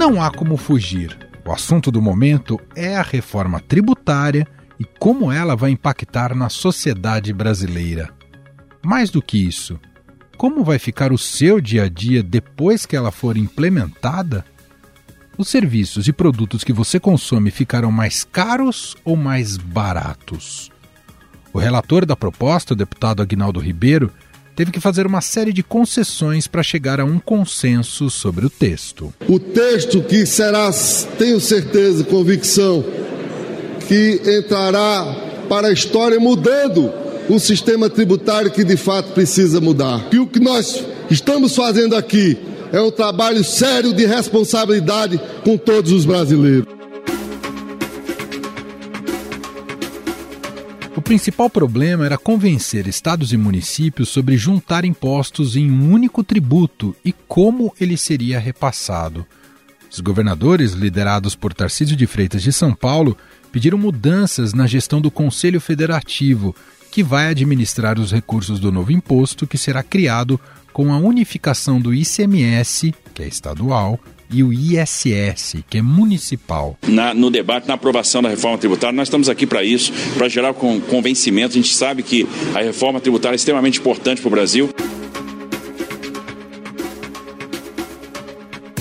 Não há como fugir. O assunto do momento é a reforma tributária e como ela vai impactar na sociedade brasileira. Mais do que isso, como vai ficar o seu dia a dia depois que ela for implementada? Os serviços e produtos que você consome ficarão mais caros ou mais baratos? O relator da proposta, o deputado Agnaldo Ribeiro, teve que fazer uma série de concessões para chegar a um consenso sobre o texto. O texto que será, tenho certeza, convicção, que entrará para a história mudando um sistema tributário que de fato precisa mudar. E o que nós estamos fazendo aqui é um trabalho sério de responsabilidade com todos os brasileiros. Principal problema era convencer estados e municípios sobre juntar impostos em um único tributo e como ele seria repassado. Os governadores, liderados por Tarcísio de Freitas de São Paulo, pediram mudanças na gestão do Conselho Federativo, que vai administrar os recursos do novo imposto que será criado com a unificação do ICMS, que é estadual, e o ISS, que é municipal. Na, no debate, na aprovação da reforma tributária, nós estamos aqui para isso, para gerar com, convencimento. A gente sabe que a reforma tributária é extremamente importante para o Brasil.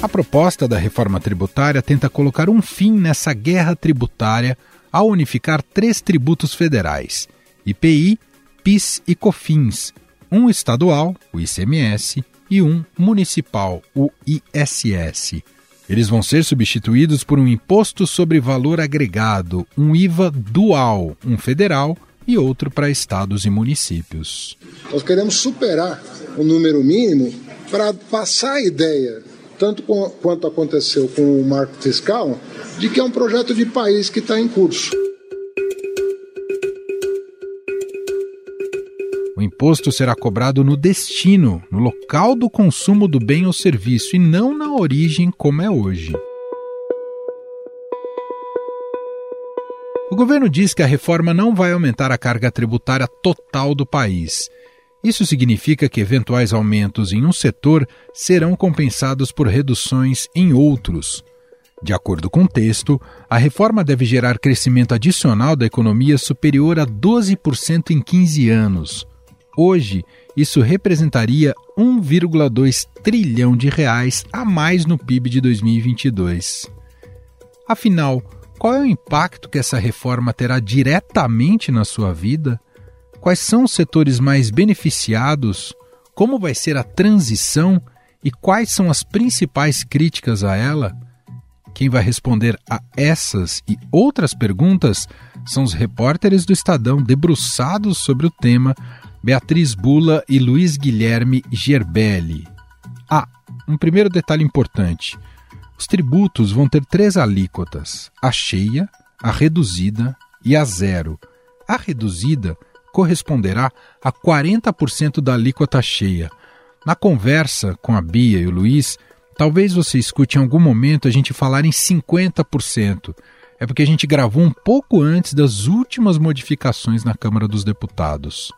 A proposta da reforma tributária tenta colocar um fim nessa guerra tributária ao unificar três tributos federais: IPI, PIS e COFINS, um estadual, o ICMS, e um municipal, o ISS. Eles vão ser substituídos por um imposto sobre valor agregado, um IVA dual, um federal e outro para estados e municípios. Nós queremos superar o número mínimo para passar a ideia, tanto quanto aconteceu com o marco fiscal, de que é um projeto de país que está em curso. O imposto será cobrado no destino, no local do consumo do bem ou serviço, e não na origem como é hoje. O governo diz que a reforma não vai aumentar a carga tributária total do país. Isso significa que eventuais aumentos em um setor serão compensados por reduções em outros. De acordo com o texto, a reforma deve gerar crescimento adicional da economia superior a 12% em 15 anos. Hoje, isso representaria 1,2 trilhão de reais a mais no PIB de 2022. Afinal, qual é o impacto que essa reforma terá diretamente na sua vida? Quais são os setores mais beneficiados? Como vai ser a transição e quais são as principais críticas a ela? Quem vai responder a essas e outras perguntas são os repórteres do Estadão debruçados sobre o tema Beatriz Bula e Luiz Guilherme Gerbelli. Ah, um primeiro detalhe importante: os tributos vão ter três alíquotas: a cheia, a reduzida e a zero. A reduzida corresponderá a 40% da alíquota cheia. Na conversa com a Bia e o Luiz, talvez você escute em algum momento a gente falar em 50%. É porque a gente gravou um pouco antes das últimas modificações na Câmara dos Deputados.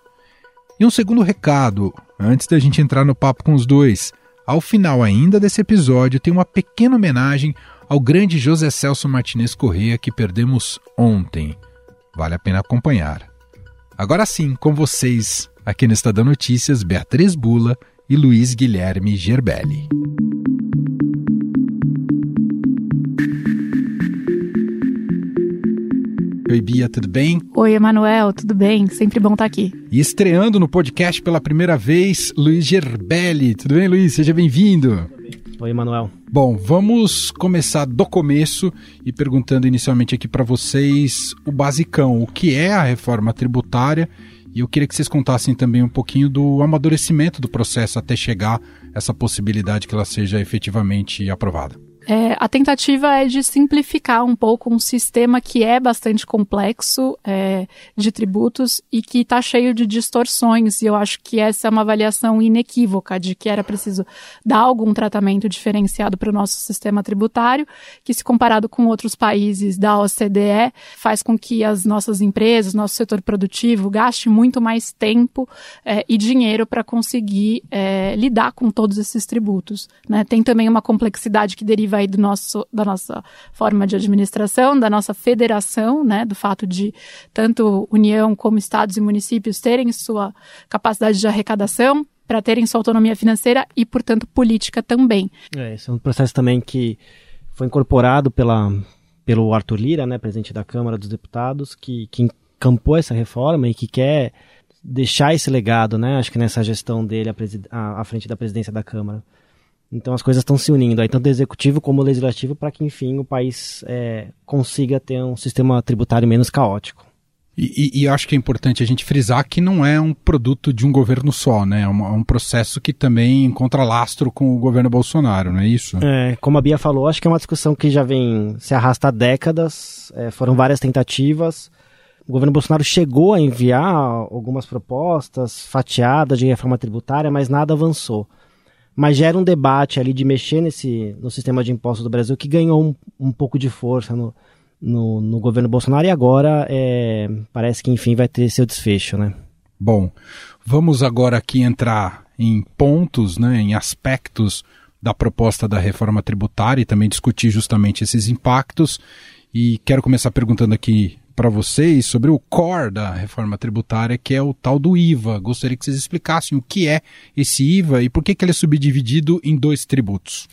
E um segundo recado, antes da gente entrar no papo com os dois. Ao final ainda desse episódio tem uma pequena homenagem ao grande José Celso Martinez Corrêa que perdemos ontem. Vale a pena acompanhar. Agora sim, com vocês, aqui no Estadão Notícias, Beatriz Bula e Luiz Guilherme Gerbelli. Oi, Bia, tudo bem? Oi, Emanuel, tudo bem? Sempre bom estar aqui. E estreando no podcast pela primeira vez, Luiz Gerbelli. Tudo bem, Luiz? Seja bem-vindo. Oi, Emanuel. Bom, vamos começar do começo e perguntando inicialmente aqui para vocês o basicão, o que é a reforma tributária e eu queria que vocês contassem também um pouquinho do amadurecimento do processo até chegar essa possibilidade que ela seja efetivamente aprovada. É, a tentativa é de simplificar um pouco um sistema que é bastante complexo é, de tributos e que está cheio de distorções. E eu acho que essa é uma avaliação inequívoca de que era preciso dar algum tratamento diferenciado para o nosso sistema tributário, que, se comparado com outros países da OCDE, faz com que as nossas empresas, nosso setor produtivo, gaste muito mais tempo é, e dinheiro para conseguir é, lidar com todos esses tributos. Né? Tem também uma complexidade que deriva deriva aí do nosso, da nossa forma de administração, da nossa federação, né, do fato de tanto União como estados e municípios terem sua capacidade de arrecadação para terem sua autonomia financeira e, portanto, política também. É, esse é um processo também que foi incorporado pela, pelo Arthur Lira, né, presidente da Câmara dos Deputados, que, que encampou essa reforma e que quer deixar esse legado, né, acho que nessa gestão dele à, à frente da presidência da Câmara. Então as coisas estão se unindo aí, tanto o executivo como o legislativo, para que, enfim, o país é, consiga ter um sistema tributário menos caótico. E, e, e, acho que é importante a gente frisar que não é um produto de um governo só, né? É um, é um, processo que também encontra lastro com o governo Bolsonaro, não é isso? É, como a Bia falou, acho que é uma discussão que já vem se arrasta há décadas, é, foram várias tentativas. O governo Bolsonaro chegou a enviar algumas propostas fatiadas de reforma tributária, mas nada avançou. Mas gera um debate ali de mexer nesse, no sistema de impostos do Brasil que ganhou um, um pouco de força no, no, no governo Bolsonaro e agora é, parece que enfim vai ter seu desfecho, né? Bom, vamos agora aqui entrar em pontos, né, em aspectos da proposta da reforma tributária e também discutir justamente esses impactos. E quero começar perguntando aqui para vocês sobre o core da reforma tributária, que é o tal do IVA. Gostaria que vocês explicassem o que é esse IVA e por que, que ele é subdividido em dois tributos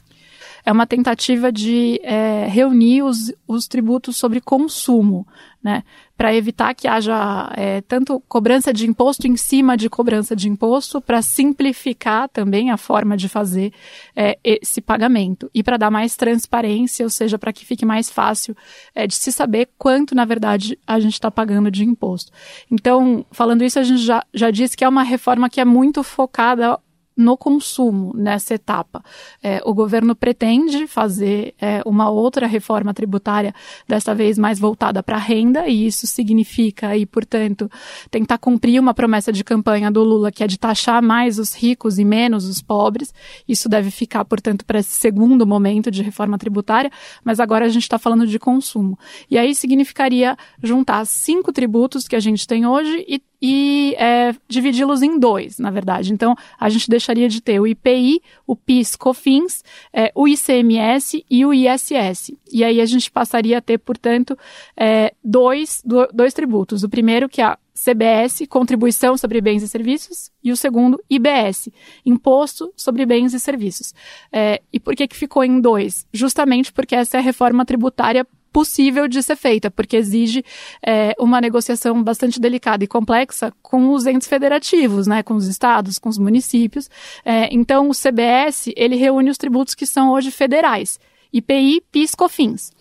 é uma tentativa de é, reunir os, os tributos sobre consumo, né, para evitar que haja é, tanto cobrança de imposto em cima de cobrança de imposto, para simplificar também a forma de fazer é, esse pagamento e para dar mais transparência, ou seja, para que fique mais fácil é, de se saber quanto, na verdade, a gente está pagando de imposto. Então, falando isso, a gente já, já disse que é uma reforma que é muito focada no consumo nessa etapa. É, o governo pretende fazer é, uma outra reforma tributária, desta vez mais voltada para a renda, e isso significa, e portanto, tentar cumprir uma promessa de campanha do Lula, que é de taxar mais os ricos e menos os pobres. Isso deve ficar, portanto, para esse segundo momento de reforma tributária, mas agora a gente está falando de consumo. E aí significaria juntar cinco tributos que a gente tem hoje e e é, dividi-los em dois, na verdade. Então, a gente deixaria de ter o IPI, o PIS, COFINS, é, o ICMS e o ISS. E aí a gente passaria a ter, portanto, é, dois, dois tributos. O primeiro, que é a CBS, Contribuição sobre Bens e Serviços, e o segundo, IBS, Imposto sobre Bens e Serviços. É, e por que, que ficou em dois? Justamente porque essa é a reforma tributária possível de ser feita, porque exige é, uma negociação bastante delicada e complexa com os entes federativos, né, com os estados, com os municípios. É, então, o CBS ele reúne os tributos que são hoje federais. IPI, PIS, COFINS.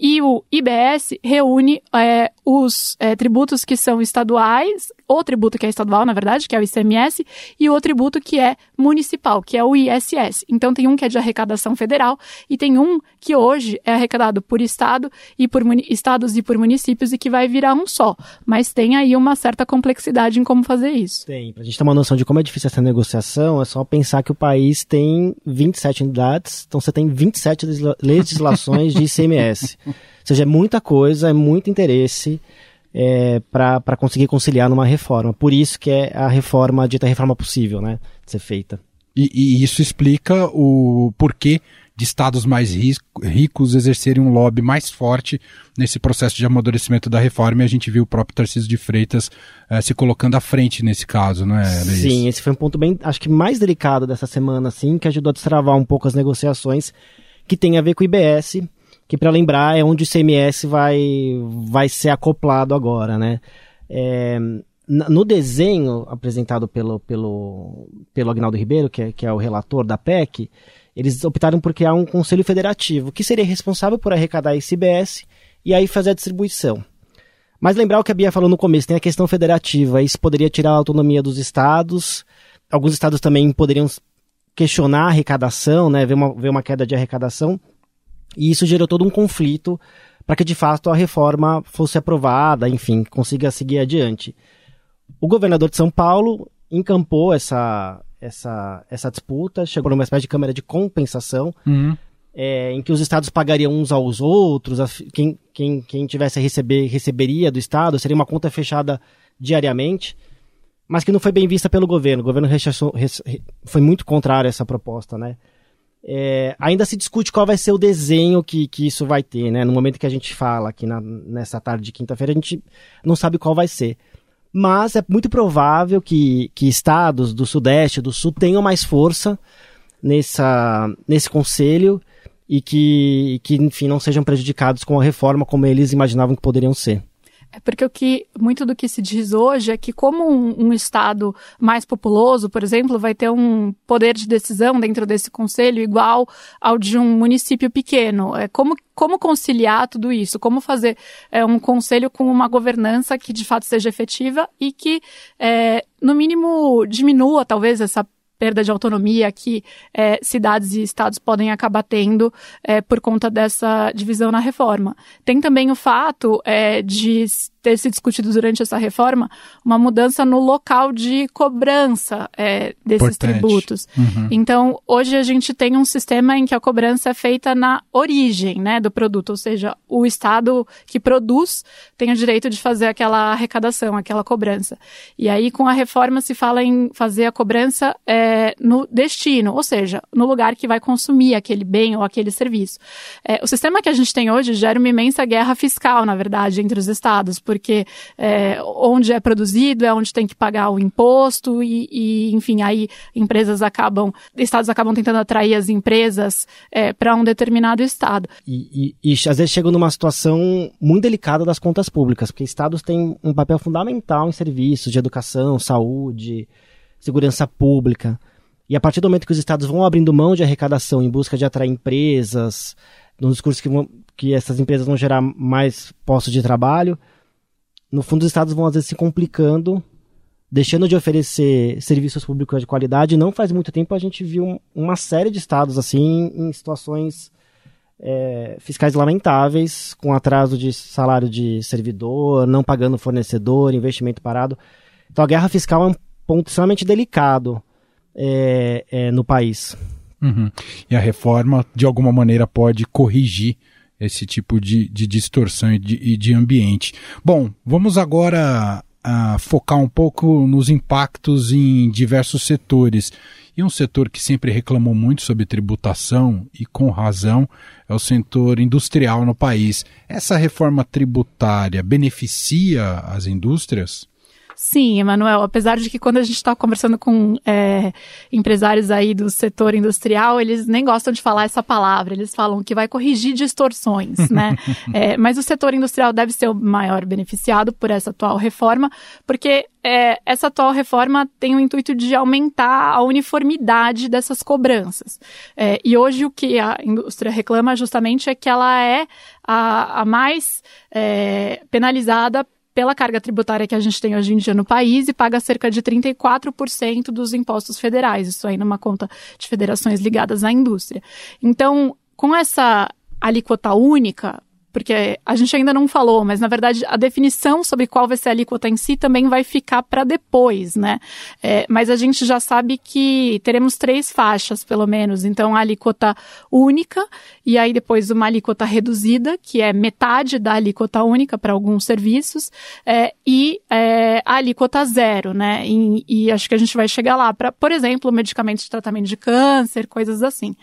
E o IBS reúne é, os é, tributos que são estaduais, o tributo que é estadual, na verdade, que é o ICMS, e o tributo que é municipal, que é o ISS. Então tem um que é de arrecadação federal e tem um que hoje é arrecadado por estado e por estados e por municípios e que vai virar um só. Mas tem aí uma certa complexidade em como fazer isso. Tem. Pra gente ter uma noção de como é difícil essa negociação, é só pensar que o país tem 27 unidades, então você tem 27 legislações de ICMS. Ou seja, é muita coisa, é muito interesse é, para conseguir conciliar numa reforma. Por isso que é a reforma, a dita reforma possível, né, de ser feita. E, e isso explica o porquê de estados mais ricos exercerem um lobby mais forte nesse processo de amadurecimento da reforma e a gente viu o próprio Tarcísio de Freitas eh, se colocando à frente nesse caso, não é? Sim, esse foi um ponto bem, acho que mais delicado dessa semana, assim, que ajudou a destravar um pouco as negociações que tem a ver com o IBS, que para lembrar é onde o CMS vai, vai ser acoplado agora, né? É, no desenho apresentado pelo, pelo, pelo Agnaldo Ribeiro, que é, que é o relator da PEC, eles optaram por criar um conselho federativo, que seria responsável por arrecadar esse IBS e aí fazer a distribuição. Mas lembrar o que a Bia falou no começo, tem a questão federativa, isso poderia tirar a autonomia dos estados, alguns estados também poderiam questionar a arrecadação, né, ver uma, ver uma queda de arrecadação, e isso gerou todo um conflito para que de fato a reforma fosse aprovada, enfim, consiga seguir adiante. O governador de São Paulo encampou essa, essa, essa disputa, chegou numa espécie de câmara de compensação, uhum. é, em que os estados pagariam uns aos outros, quem, quem, quem tivesse a receber, receberia do estado, seria uma conta fechada diariamente, mas que não foi bem vista pelo governo. O governo rechaçou, foi muito contrário a essa proposta, né? É, ainda se discute qual vai ser o desenho que, que isso vai ter, né? No momento que a gente fala aqui na, nessa tarde de quinta-feira, a gente não sabe qual vai ser. Mas é muito provável que, que estados do Sudeste, do Sul, tenham mais força nessa, nesse conselho e que, que, enfim, não sejam prejudicados com a reforma como eles imaginavam que poderiam ser. É porque o que muito do que se diz hoje é que como um, um, estado mais populoso, por exemplo, vai ter um poder de decisão dentro desse conselho igual ao de um município pequeno. É como como conciliar tudo isso? Como fazer é, um conselho com uma governança que de fato seja efetiva e que, é, no mínimo, diminua talvez essa perda de autonomia que é, cidades e estados podem acabar tendo é, por conta dessa divisão na reforma. Tem também o fato é, de ter se discutido durante essa reforma uma mudança no local de cobrança é, desses Importante. tributos. Uhum. Então, hoje a gente tem um sistema em que a cobrança é feita na origem né, do produto, ou seja, o Estado que produz tem o direito de fazer aquela arrecadação, aquela cobrança. E aí, com a reforma, se fala em fazer a cobrança é, no destino, ou seja, no lugar que vai consumir aquele bem ou aquele serviço. É, o sistema que a gente tem hoje gera uma imensa guerra fiscal, na verdade, entre os estados, porque é, onde é produzido é onde tem que pagar o imposto e, e enfim, aí empresas acabam, estados acabam tentando atrair as empresas é, para um determinado estado. E, e, e às vezes chegam numa situação muito delicada das contas públicas, porque estados têm um papel fundamental em serviços de educação, saúde, segurança pública. E a partir do momento que os estados vão abrindo mão de arrecadação em busca de atrair empresas, no discurso que, vão, que essas empresas vão gerar mais postos de trabalho, no fundo, os estados vão às vezes se complicando, deixando de oferecer serviços públicos de qualidade. Não faz muito tempo a gente viu uma série de estados assim em situações é, fiscais lamentáveis, com atraso de salário de servidor, não pagando fornecedor, investimento parado. Então a guerra fiscal é um ponto extremamente delicado é, é, no país. Uhum. E a reforma, de alguma maneira, pode corrigir esse tipo de, de distorção e de, de ambiente. Bom, vamos agora uh, focar um pouco nos impactos em diversos setores. E um setor que sempre reclamou muito sobre tributação, e com razão, é o setor industrial no país. Essa reforma tributária beneficia as indústrias? Sim, Emanuel, apesar de que quando a gente está conversando com é, empresários aí do setor industrial, eles nem gostam de falar essa palavra, eles falam que vai corrigir distorções, né? é, mas o setor industrial deve ser o maior beneficiado por essa atual reforma, porque é, essa atual reforma tem o intuito de aumentar a uniformidade dessas cobranças. É, e hoje o que a indústria reclama justamente é que ela é a, a mais é, penalizada pela carga tributária que a gente tem hoje em dia no país e paga cerca de 34% dos impostos federais, isso aí numa conta de federações ligadas à indústria. Então, com essa alíquota única, porque a gente ainda não falou, mas na verdade a definição sobre qual vai ser a alíquota em si também vai ficar para depois, né? É, mas a gente já sabe que teremos três faixas, pelo menos. Então, a alíquota única, e aí depois uma alíquota reduzida, que é metade da alíquota única para alguns serviços, é, e é, a alíquota zero, né? E, e, acho que a gente vai chegar lá para, por exemplo, medicamentos de tratamento de câncer, coisas assim.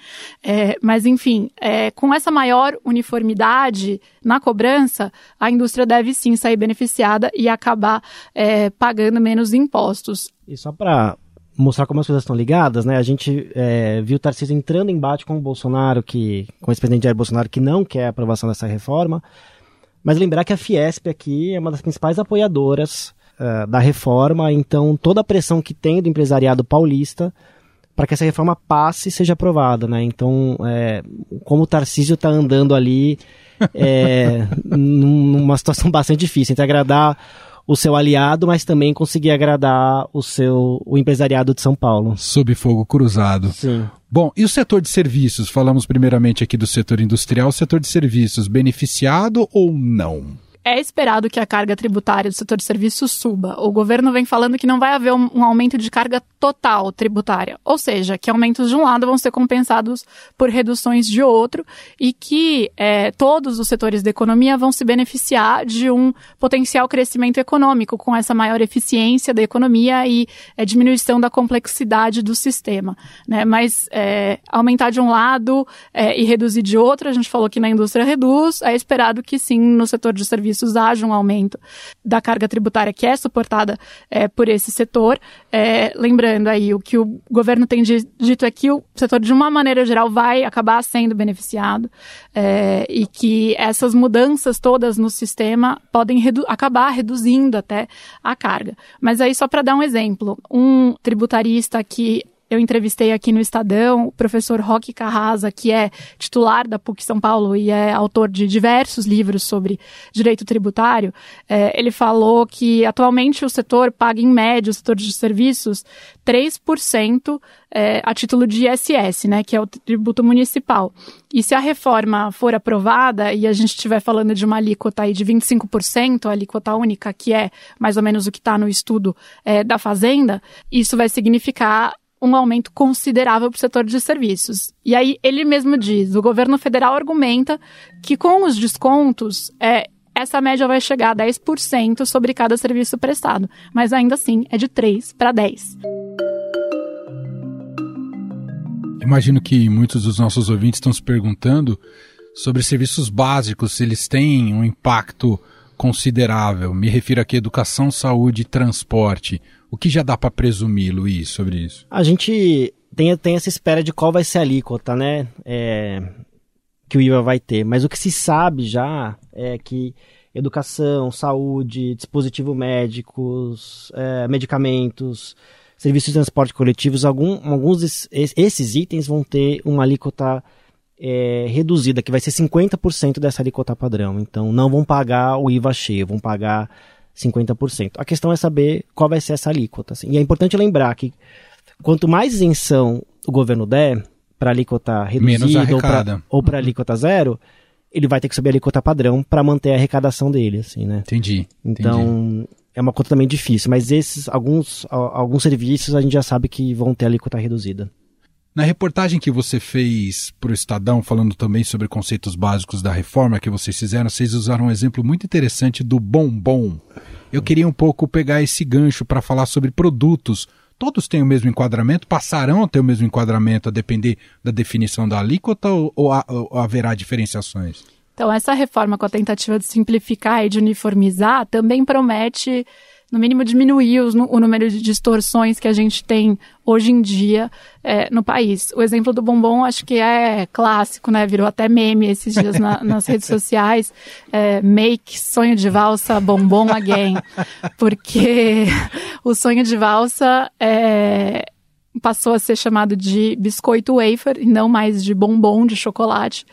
É, mas, enfim, é, com essa maior uniformidade, na cobrança, a indústria deve sim sair beneficiada e acabar é, pagando menos impostos. E só para mostrar como as coisas estão ligadas, né? A gente é, viu o Tarcísio entrando em embate com o Bolsonaro, que, com o ex-presidente Jair Bolsonaro, que não quer a aprovação dessa reforma. Mas lembrar que a Fiesp aqui é uma das principais apoiadoras uh, da reforma, então toda a pressão que tem do empresariado paulista para que essa reforma passe e seja aprovada, né? Então, é, como o Tarcísio está andando ali é, numa situação bastante difícil, entre agradar o seu aliado, mas também conseguir agradar o seu o empresariado de São Paulo. Sob fogo cruzado. Sim. Bom, e o setor de serviços? Falamos primeiramente aqui do setor industrial, o setor de serviços, beneficiado ou não? É esperado que a carga tributária do setor de serviços suba. O governo vem falando que não vai haver um, um, aumento de carga total tributária, ou seja, que aumentos de um lado vão ser compensados por reduções de outro e que é, todos os setores da economia vão se beneficiar de um potencial crescimento econômico com essa maior eficiência da economia e é, diminuição da complexidade do sistema. Né? Mas é, aumentar de um lado é, e reduzir de outro, a gente falou que na indústria reduz, é esperado que sim no setor de serviços serviços haja um aumento da carga tributária que é suportada é, por esse setor. É, lembrando aí, o que o governo tem dito é que o setor, de uma maneira geral, vai acabar sendo beneficiado é, e que essas mudanças todas no sistema podem redu acabar reduzindo até a carga. Mas aí, só para dar um exemplo, um tributarista que eu entrevistei aqui no Estadão o professor Roque Carrasa, que é titular da PUC São Paulo e é autor de diversos livros sobre direito tributário. É, ele falou que atualmente o setor paga, em média, o setor de serviços, 3% é, a título de ISS, né, que é o tributo municipal. E se a reforma for aprovada e a gente estiver falando de uma alíquota aí de 25%, a alíquota única, que é mais ou menos o que está no estudo é, da Fazenda, isso vai significar um aumento considerável para o setor de serviços. E aí ele mesmo diz, o governo federal argumenta que com os descontos, é, essa média vai chegar a 10% sobre cada serviço prestado, mas ainda assim é de 3 para 10. Imagino que muitos dos nossos ouvintes estão se perguntando sobre serviços básicos, se eles têm um impacto considerável. Me refiro aqui a educação, saúde e transporte. O que já dá para presumir, Luiz, sobre isso? A gente tem, tem essa espera de qual vai ser a alíquota, né? É, que o IVA vai ter. Mas o que se sabe já é que educação, saúde, dispositivos médicos, é, medicamentos, serviços de transporte coletivos, algum, alguns desses itens vão ter uma alíquota é, reduzida, que vai ser 50% dessa alíquota padrão. Então não vão pagar o IVA cheio, vão pagar 50%. A questão é saber qual vai ser essa alíquota. Assim. E é importante lembrar que quanto mais isenção o governo der para alíquota reduzida ou para alíquota zero, ele vai ter que subir a alíquota padrão para manter a arrecadação dele, assim, né? Entendi. Então, entendi. é uma conta também difícil, mas esses alguns alguns serviços a gente já sabe que vão ter alíquota reduzida. Na reportagem que você fez para o Estadão, falando também sobre conceitos básicos da reforma que vocês fizeram, vocês usaram um exemplo muito interessante do bombom. Eu queria um pouco pegar esse gancho para falar sobre produtos. Todos têm o mesmo enquadramento? Passarão a ter o mesmo enquadramento a depender da definição da alíquota ou, ou, ou haverá diferenciações? Então, essa reforma com a tentativa de simplificar e de uniformizar também promete no mínimo, diminuir os, o número de distorções que a gente tem hoje em dia é, no país. O exemplo do bombom acho que é clássico, né? Virou até meme esses dias na, nas redes sociais. É, make sonho de valsa bombom again. Porque o sonho de valsa é, passou a ser chamado de biscoito wafer e não mais de bombom de chocolate,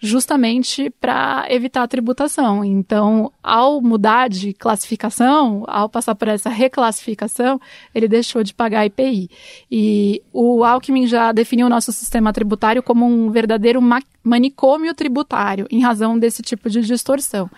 justamente para evitar a tributação. Então, ao mudar de classificação, ao passar por essa reclassificação, ele deixou de pagar IPI. E o Alckmin já definiu o nosso sistema tributário como um verdadeiro manicômio tributário, em razão desse tipo de distorção.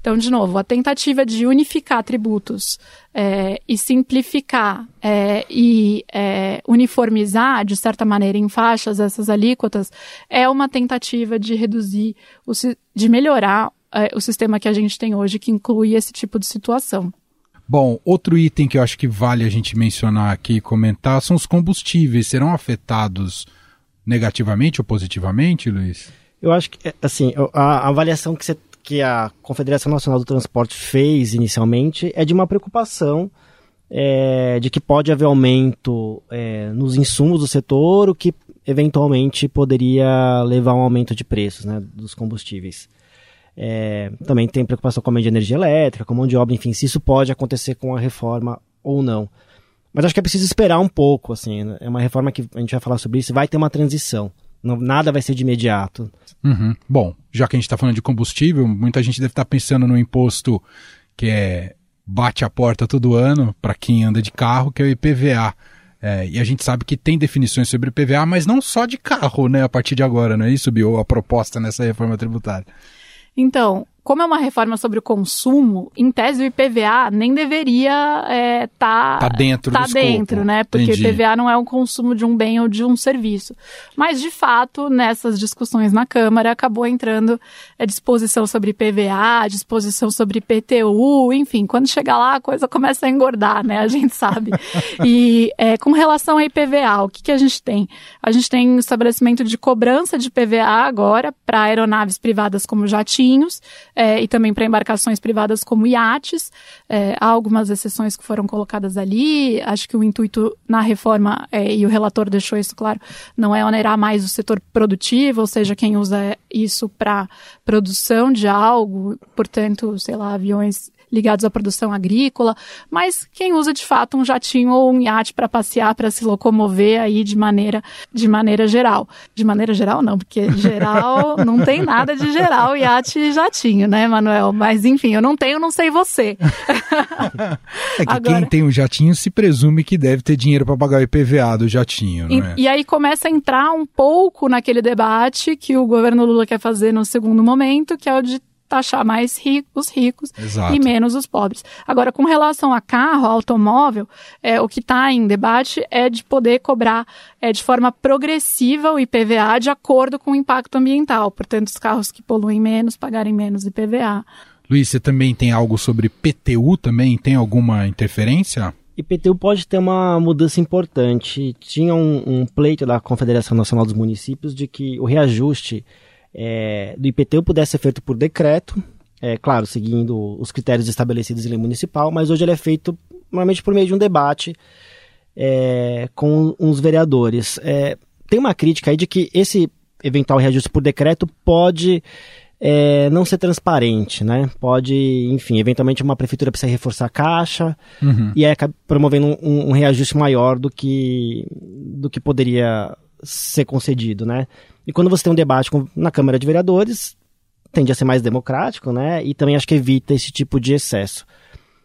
Então, de novo, a tentativa de unificar tributos é, e simplificar é, e é, uniformizar, de certa maneira, em faixas essas alíquotas, é uma tentativa de reduzir, o, de melhorar é, o sistema que a gente tem hoje, que inclui esse tipo de situação. Bom, outro item que eu acho que vale a gente mencionar aqui e comentar são os combustíveis. Serão afetados negativamente ou positivamente, Luiz? Eu acho que, assim, a, a avaliação que você que a Confederação Nacional do Transporte fez inicialmente é de uma preocupação é, de que pode haver aumento é, nos insumos do setor, o que eventualmente poderia levar a um aumento de preços né, dos combustíveis. É, também tem preocupação com a de energia elétrica, com a mão de obra, enfim, se isso pode acontecer com a reforma ou não. Mas acho que é preciso esperar um pouco, assim, né? é uma reforma que a gente vai falar sobre isso, vai ter uma transição. Nada vai ser de imediato. Uhum. Bom, já que a gente está falando de combustível, muita gente deve estar tá pensando no imposto que é bate a porta todo ano para quem anda de carro, que é o IPVA. É, e a gente sabe que tem definições sobre IPVA, mas não só de carro, né? A partir de agora, não é isso, Bio? A proposta nessa reforma tributária. Então, como é uma reforma sobre o consumo, em tese o IPVA nem deveria estar é, tá, tá dentro, tá dentro né? Porque Entendi. o IPVA não é um consumo de um bem ou de um serviço. Mas, de fato, nessas discussões na Câmara, acabou entrando a disposição sobre IPVA, disposição sobre IPTU, enfim, quando chegar lá a coisa começa a engordar, né? A gente sabe. e é, com relação ao IPVA, o que, que a gente tem? A gente tem o estabelecimento de cobrança de IPVA agora para aeronaves privadas como jatinhos é, e também para embarcações privadas como iates. É, há algumas exceções que foram colocadas ali. Acho que o intuito na reforma, é, e o relator deixou isso claro, não é onerar mais o setor produtivo, ou seja, quem usa isso para produção de algo, portanto, sei lá, aviões ligados à produção agrícola, mas quem usa de fato um jatinho ou um iate para passear, para se locomover aí de maneira, de maneira geral. De maneira geral não, porque geral não tem nada de geral iate e jatinho, né, Manuel? Mas enfim, eu não tenho, não sei você. é que Agora... quem tem um jatinho se presume que deve ter dinheiro para pagar o IPVA do jatinho, e, é? e aí começa a entrar um pouco naquele debate que o governo Lula quer fazer no segundo momento, que é o de taxar mais ricos, os ricos Exato. e menos os pobres. Agora, com relação a carro, a automóvel, é, o que está em debate é de poder cobrar é, de forma progressiva o IPVA de acordo com o impacto ambiental. Portanto, os carros que poluem menos pagarem menos IPVA. Luiz, você também tem algo sobre PTU também? Tem alguma interferência? IPTU pode ter uma mudança importante. Tinha um, um pleito da Confederação Nacional dos Municípios de que o reajuste é, do IPTU pudesse ser feito por decreto, é, claro, seguindo os critérios estabelecidos em lei municipal, mas hoje ele é feito normalmente por meio de um debate é, com os vereadores. É, tem uma crítica aí de que esse eventual reajuste por decreto pode é, não ser transparente, né? Pode, enfim, eventualmente uma prefeitura precisa reforçar a caixa uhum. e aí acaba promovendo um, um reajuste maior do que, do que poderia ser concedido, né? E quando você tem um debate com, na Câmara de Vereadores, tende a ser mais democrático, né? E também acho que evita esse tipo de excesso.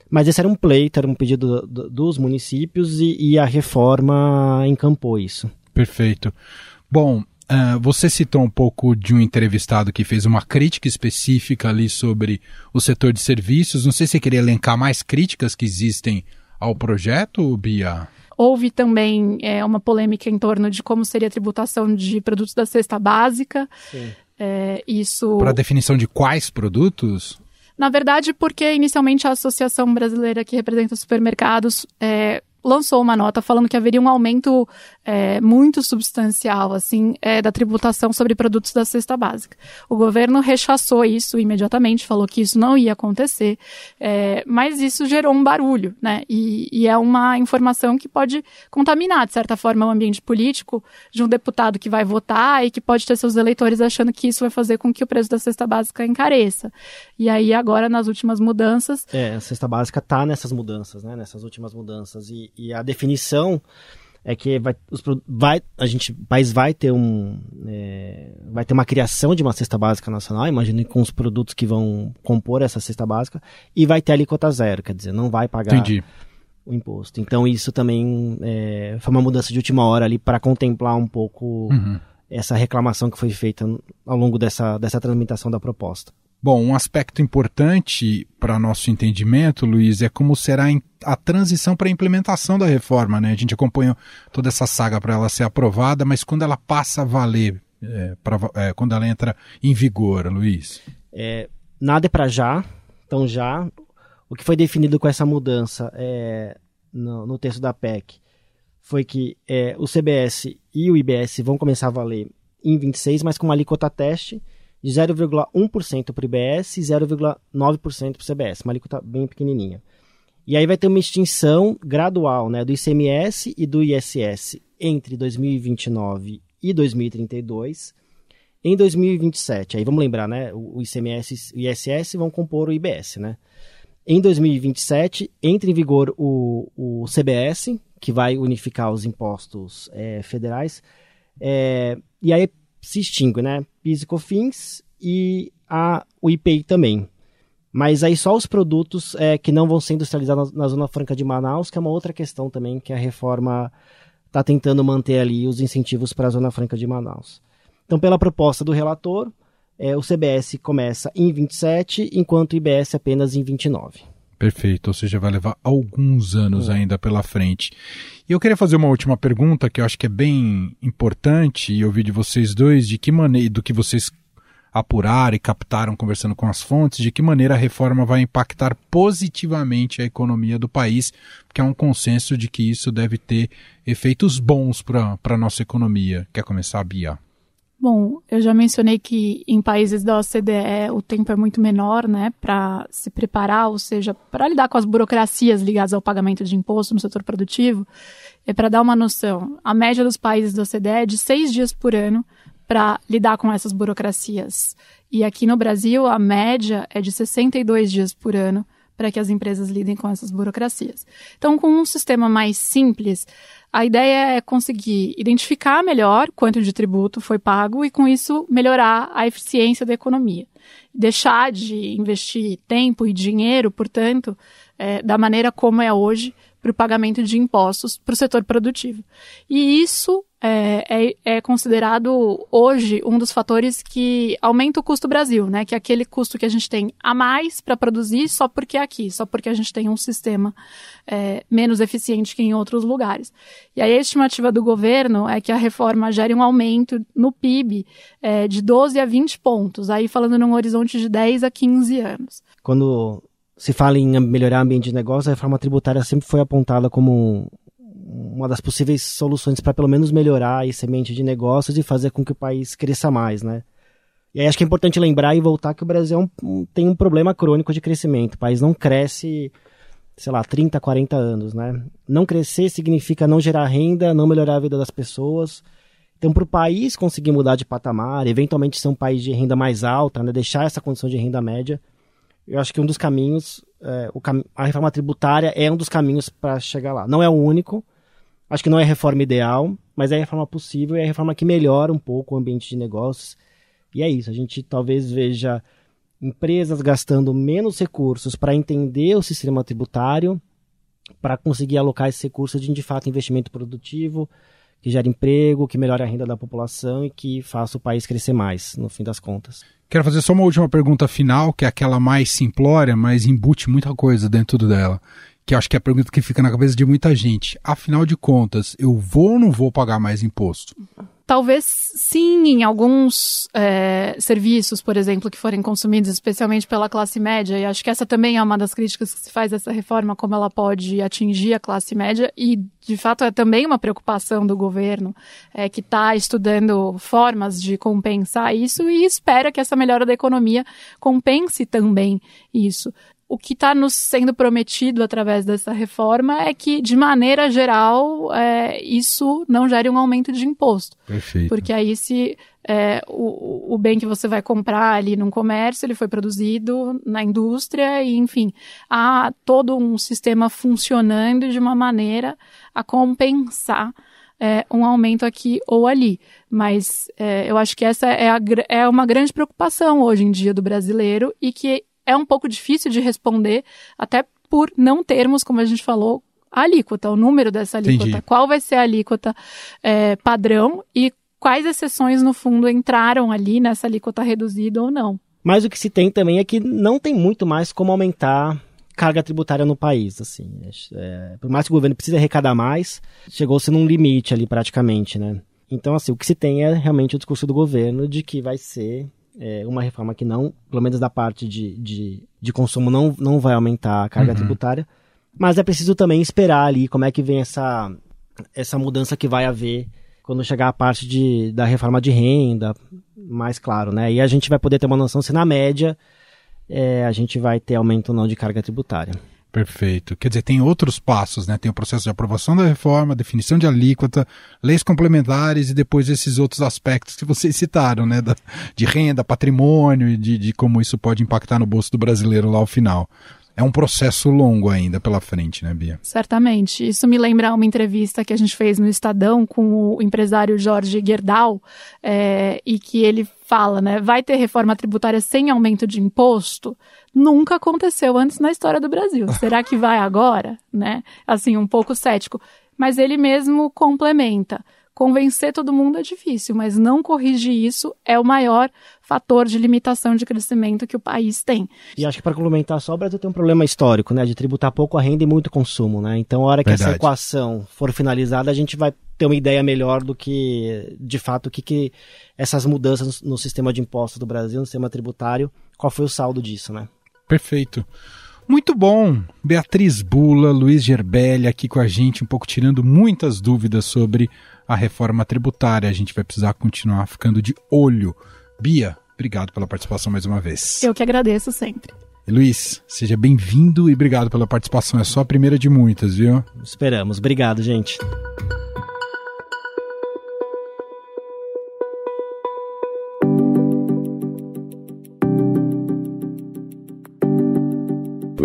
Mas esse era um pleito, era um pedido do, do, dos municípios e, e, a reforma encampou isso. Perfeito. Bom, uh, você citou um pouco de um entrevistado que fez uma crítica específica ali sobre o setor de serviços. Não sei se você queria elencar mais críticas que existem ao projeto, Bia? Houve também é, uma polêmica em torno de como seria a tributação de produtos da cesta básica. É, isso. Para definição de quais produtos? Na verdade, porque inicialmente a Associação Brasileira que representa os supermercados é, lançou uma nota falando que haveria um aumento é, muito substancial assim é, da tributação sobre produtos da cesta básica. O governo rechaçou isso imediatamente, falou que isso não ia acontecer, é, mas isso gerou um barulho, né? E, e, é uma informação que pode contaminar de certa forma o ambiente político de um deputado que vai votar e que pode ter seus eleitores achando que isso vai fazer com que o preço da cesta básica encareça. E aí agora nas últimas mudanças, é, a cesta básica está nessas mudanças, né? Nessas últimas mudanças e, e a definição é que vai, os, vai a gente país vai ter um é, vai ter uma criação de uma cesta básica nacional imagino com os produtos que vão compor essa cesta básica e vai ter alíquota zero quer dizer não vai pagar Entendi. o imposto então isso também é, foi uma mudança de última hora ali para contemplar um pouco uhum. essa reclamação que foi feita ao longo dessa dessa tramitação da proposta Bom, um aspecto importante para nosso entendimento, Luiz, é como será a transição para a implementação da reforma. Né? A gente acompanhou toda essa saga para ela ser aprovada, mas quando ela passa a valer, é, pra, é, quando ela entra em vigor, Luiz? É, nada é para já, então já. O que foi definido com essa mudança é, no, no texto da PEC foi que é, o CBS e o IBS vão começar a valer em 26, mas com uma alíquota teste de 0,1% para o IBS e 0,9% para o CBS, uma alíquota bem pequenininha. E aí vai ter uma extinção gradual né, do ICMS e do ISS entre 2029 e 2032. Em 2027, aí vamos lembrar, né, o ICMS e o ISS vão compor o IBS, né? Em 2027, entra em vigor o, o CBS, que vai unificar os impostos é, federais, é, e aí se extingue, né? PIS e COFINS e a, o IPI também. Mas aí só os produtos é, que não vão ser industrializados na, na, Zona Franca de Manaus, que é uma outra questão também que a reforma está tentando manter ali os incentivos para a Zona Franca de Manaus. Então, pela proposta do relator, é, o CBS começa em 27, enquanto o IBS apenas em 29. Perfeito, ou seja, vai levar alguns anos é. ainda pela frente. E eu queria fazer uma última pergunta que eu acho que é bem importante e ouvir de vocês dois de que maneira, do que vocês apuraram e captaram conversando com as fontes, de que maneira a reforma vai impactar positivamente a economia do país, porque há um consenso de que isso deve ter efeitos bons para a nossa economia. Quer começar, Bia? Bom, eu já mencionei que em países da OCDE o tempo é muito menor, né, para se preparar, ou seja, para lidar com as burocracias ligadas ao pagamento de imposto no setor produtivo. É para dar uma noção, a média dos países da OCDE é de seis dias por ano para lidar com essas burocracias. E aqui no Brasil, a média é de 62 dias por ano para que as empresas lidem com essas burocracias. Então, com um sistema mais simples, a ideia é conseguir identificar melhor quanto de tributo foi pago e, com isso, melhorar a eficiência da economia. Deixar de investir tempo e dinheiro, portanto, é, da maneira como é hoje, para o pagamento de impostos para o setor produtivo. E isso é, é, é, considerado hoje um dos fatores que aumenta o custo Brasil, né? Que é aquele custo que a gente tem a mais para produzir só porque é aqui, só porque a gente tem um sistema é, menos eficiente que em outros lugares. E aí a estimativa do governo é que a reforma gere um aumento no PIB é, de 12 a 20 pontos, aí falando num horizonte de 10 a 15 anos. Quando se fala em melhorar o ambiente de negócio, a reforma tributária sempre foi apontada como uma das possíveis soluções para pelo menos melhorar esse ambiente de negócios e fazer com que o país cresça mais, né? E aí acho que é importante lembrar e voltar que o Brasil é um, tem um problema crônico de crescimento. O país não cresce, sei lá, 30, 40 anos, né? Não crescer significa não gerar renda, não melhorar a vida das pessoas. Então, para o país conseguir mudar de patamar, eventualmente ser um país de renda mais alta, né? deixar essa condição de renda média, eu acho que um dos caminhos, é, cam a reforma tributária é um dos caminhos para chegar lá. Não é o único, Acho que não é a reforma ideal, mas é a reforma possível e é a reforma que melhora um pouco o ambiente de negócios. E é isso, a gente talvez veja empresas gastando menos recursos para entender o sistema tributário, para conseguir alocar esse recurso de, de fato, investimento produtivo, que gere emprego, que melhore a renda da população e que faça o país crescer mais, no fim das contas. Quero fazer só uma última pergunta final, que é aquela mais simplória, mas embute muita coisa dentro dela que acho que é a pergunta que fica na cabeça de muita gente. Afinal de contas, eu vou ou não vou pagar mais imposto? Talvez sim, em alguns é, serviços, por exemplo, que forem consumidos especialmente pela classe média, e acho que essa também é uma das críticas que se faz dessa reforma, como ela pode atingir a classe média, e de fato é também uma preocupação do governo, é, que está estudando formas de compensar isso e espera que essa melhora da economia compense também isso o que está nos sendo prometido através dessa reforma é que, de maneira geral, é, isso não gere um aumento de imposto. Perfeito. Porque aí, se é, o, o bem que você vai comprar ali num comércio, ele foi produzido na indústria, e, enfim, há todo um sistema funcionando de uma maneira a compensar é, um aumento aqui ou ali. Mas é, eu acho que essa é, a, é uma grande preocupação hoje em dia do brasileiro e que é um pouco difícil de responder, até por não termos, como a gente falou, a alíquota, o número dessa alíquota. Entendi. Qual vai ser a alíquota é, padrão e quais exceções, no fundo, entraram ali nessa alíquota reduzida ou não. Mas o que se tem também é que não tem muito mais como aumentar carga tributária no país, assim. É, por mais que o governo precise arrecadar mais, chegou-se num limite ali praticamente, né? Então, assim, o que se tem é realmente o discurso do governo de que vai ser é, uma reforma que não, pelo menos da parte de, de, de consumo, não, não vai aumentar a carga uhum. tributária. Mas é preciso também esperar ali como é que vem essa, essa mudança que vai haver quando chegar a parte de, da reforma de renda, mais claro, né? E a gente vai poder ter uma noção se na média é, a gente vai ter aumento ou não de carga tributária. Perfeito. Quer dizer, tem outros passos, né? Tem o processo de aprovação da reforma, definição de alíquota, leis complementares e depois esses outros aspectos que vocês citaram, né? Da, de renda, patrimônio e de, de como isso pode impactar no bolso do brasileiro lá ao final é um processo longo ainda pela frente, né, Bia? Certamente. Isso me lembra uma entrevista que a gente fez no Estadão com o empresário Jorge Gerdau, é, e que ele fala, né, vai ter reforma tributária sem aumento de imposto? Nunca aconteceu antes na história do Brasil. Será que vai agora? Né? Assim, um pouco cético. Mas ele mesmo complementa. Convencer todo mundo é difícil, mas não corrigir isso é o maior fator de limitação de crescimento que o país tem. E acho que para complementar só, o Brasil tem um problema histórico, né, de tributar pouco a renda e muito consumo, né? Então, a hora que Verdade. essa equação for finalizada, a gente vai ter uma ideia melhor do que, de fato, o que, que essas mudanças no sistema de impostos do Brasil, no sistema tributário, qual foi o saldo disso, né? Perfeito. Muito bom! Beatriz Bula, Luiz Gerbelli aqui com a gente, um pouco tirando muitas dúvidas sobre a reforma tributária. A gente vai precisar continuar ficando de olho. Bia, obrigado pela participação mais uma vez. Eu que agradeço sempre. E Luiz, seja bem-vindo e obrigado pela participação. É só a primeira de muitas, viu? Esperamos. Obrigado, gente.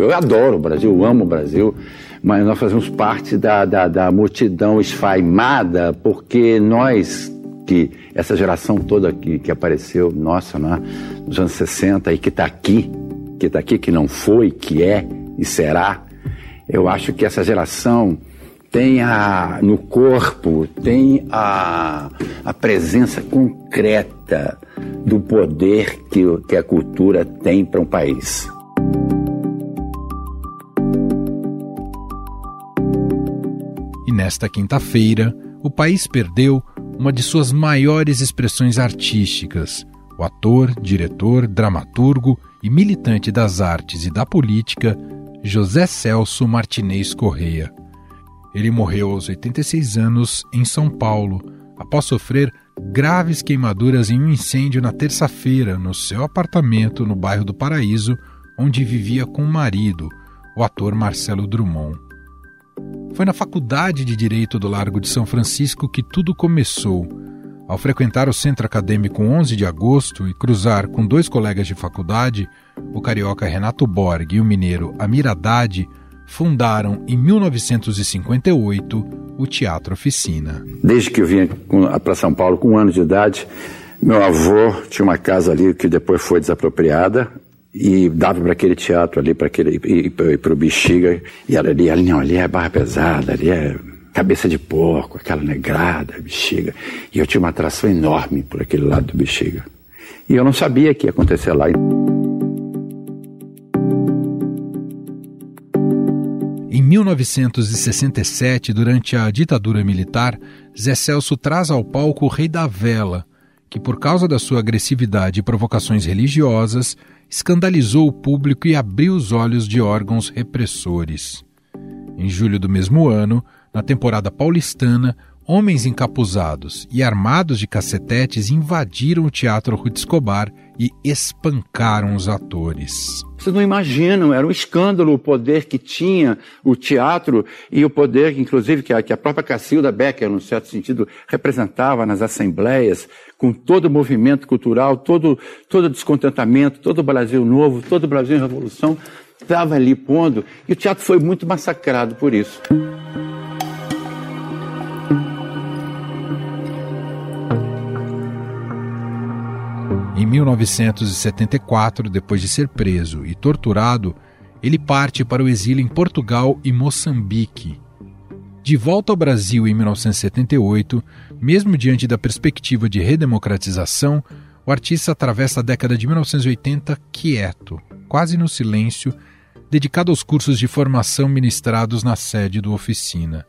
Eu adoro o Brasil, amo o Brasil, mas nós fazemos parte da, da, da multidão esfaimada porque nós, que essa geração toda que, que apareceu, nossa, né, nos anos 60 e que está aqui, que está aqui, que não foi, que é e será, eu acho que essa geração tem a, no corpo, tem a, a presença concreta do poder que, que a cultura tem para um país. Nesta quinta-feira, o país perdeu uma de suas maiores expressões artísticas, o ator, diretor, dramaturgo e militante das artes e da política, José Celso Martinez Correia. Ele morreu aos 86 anos em São Paulo, após sofrer graves queimaduras em um incêndio na terça-feira no seu apartamento no bairro do Paraíso, onde vivia com o marido, o ator Marcelo Drummond. Foi na Faculdade de Direito do Largo de São Francisco que tudo começou. Ao frequentar o Centro Acadêmico 11 de agosto e cruzar com dois colegas de faculdade, o carioca Renato Borg e o mineiro Amir Haddad, fundaram em 1958 o Teatro Oficina. Desde que eu vim para São Paulo com um ano de idade, meu avô tinha uma casa ali que depois foi desapropriada e dava para aquele teatro ali, para aquele e, para o Bexiga, e era ali, ali não, ali é barra pesada, ali é cabeça de porco, aquela negrada, Bexiga. E eu tinha uma atração enorme por aquele lado do Bexiga. E eu não sabia que ia acontecer lá. Em 1967, durante a ditadura militar, Zé Celso traz ao palco o Rei da Vela, que, por causa da sua agressividade e provocações religiosas, escandalizou o público e abriu os olhos de órgãos repressores. Em julho do mesmo ano, na temporada paulistana, homens encapuzados e armados de cacetetes invadiram o Teatro Ruth Escobar e espancaram os atores. Vocês não imaginam, era um escândalo o poder que tinha o teatro e o poder, inclusive, que a, que a própria Cacilda Becker, num certo sentido, representava nas assembleias, com todo o movimento cultural, todo, todo o descontentamento, todo o Brasil novo, todo o Brasil em revolução, estava ali pondo, e o teatro foi muito massacrado por isso. 1974, depois de ser preso e torturado, ele parte para o exílio em Portugal e Moçambique. De volta ao Brasil em 1978, mesmo diante da perspectiva de redemocratização, o artista atravessa a década de 1980 quieto, quase no silêncio, dedicado aos cursos de formação ministrados na sede do Oficina.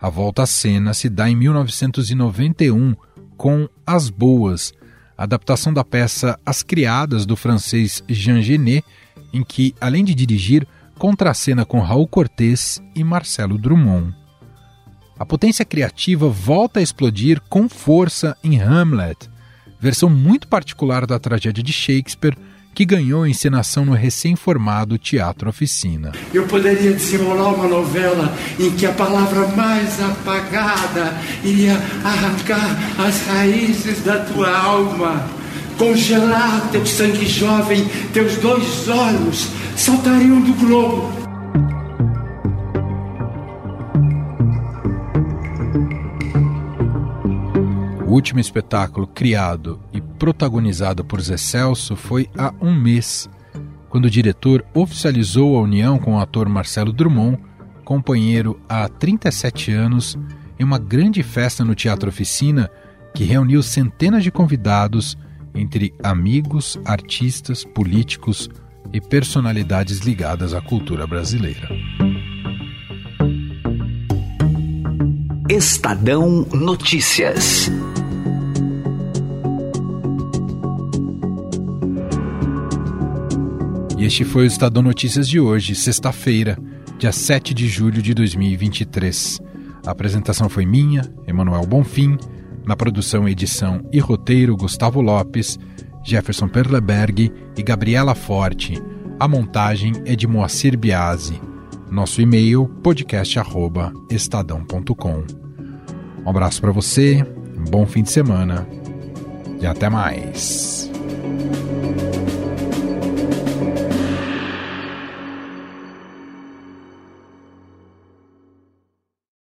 A volta à cena se dá em 1991 com As Boas, adaptação da peça As Criadas, do francês Jean Genet, em que, além de dirigir, contracena com Raul Cortez e Marcelo Drummond. A potência criativa volta a explodir com força em Hamlet, versão muito particular da tragédia de Shakespeare, que ganhou encenação no recém-formado Teatro Oficina. Eu poderia desenrolar uma novela em que a palavra mais apagada iria arrancar as raízes da tua alma, congelar teu sangue jovem, teus dois olhos saltariam do globo último espetáculo criado e protagonizado por Zé Celso foi há um mês, quando o diretor oficializou a união com o ator Marcelo Drummond, companheiro há 37 anos em uma grande festa no Teatro Oficina que reuniu centenas de convidados, entre amigos, artistas, políticos e personalidades ligadas à cultura brasileira. Estadão Notícias. E este foi o Estadão Notícias de hoje, sexta-feira, dia 7 de julho de 2023. A apresentação foi minha, Emanuel Bonfim, na produção, edição e roteiro Gustavo Lopes, Jefferson Perleberg e Gabriela Forte. A montagem é de Moacir Biasi. Nosso e-mail podcast@estadão.com. Um abraço para você, um bom fim de semana e até mais.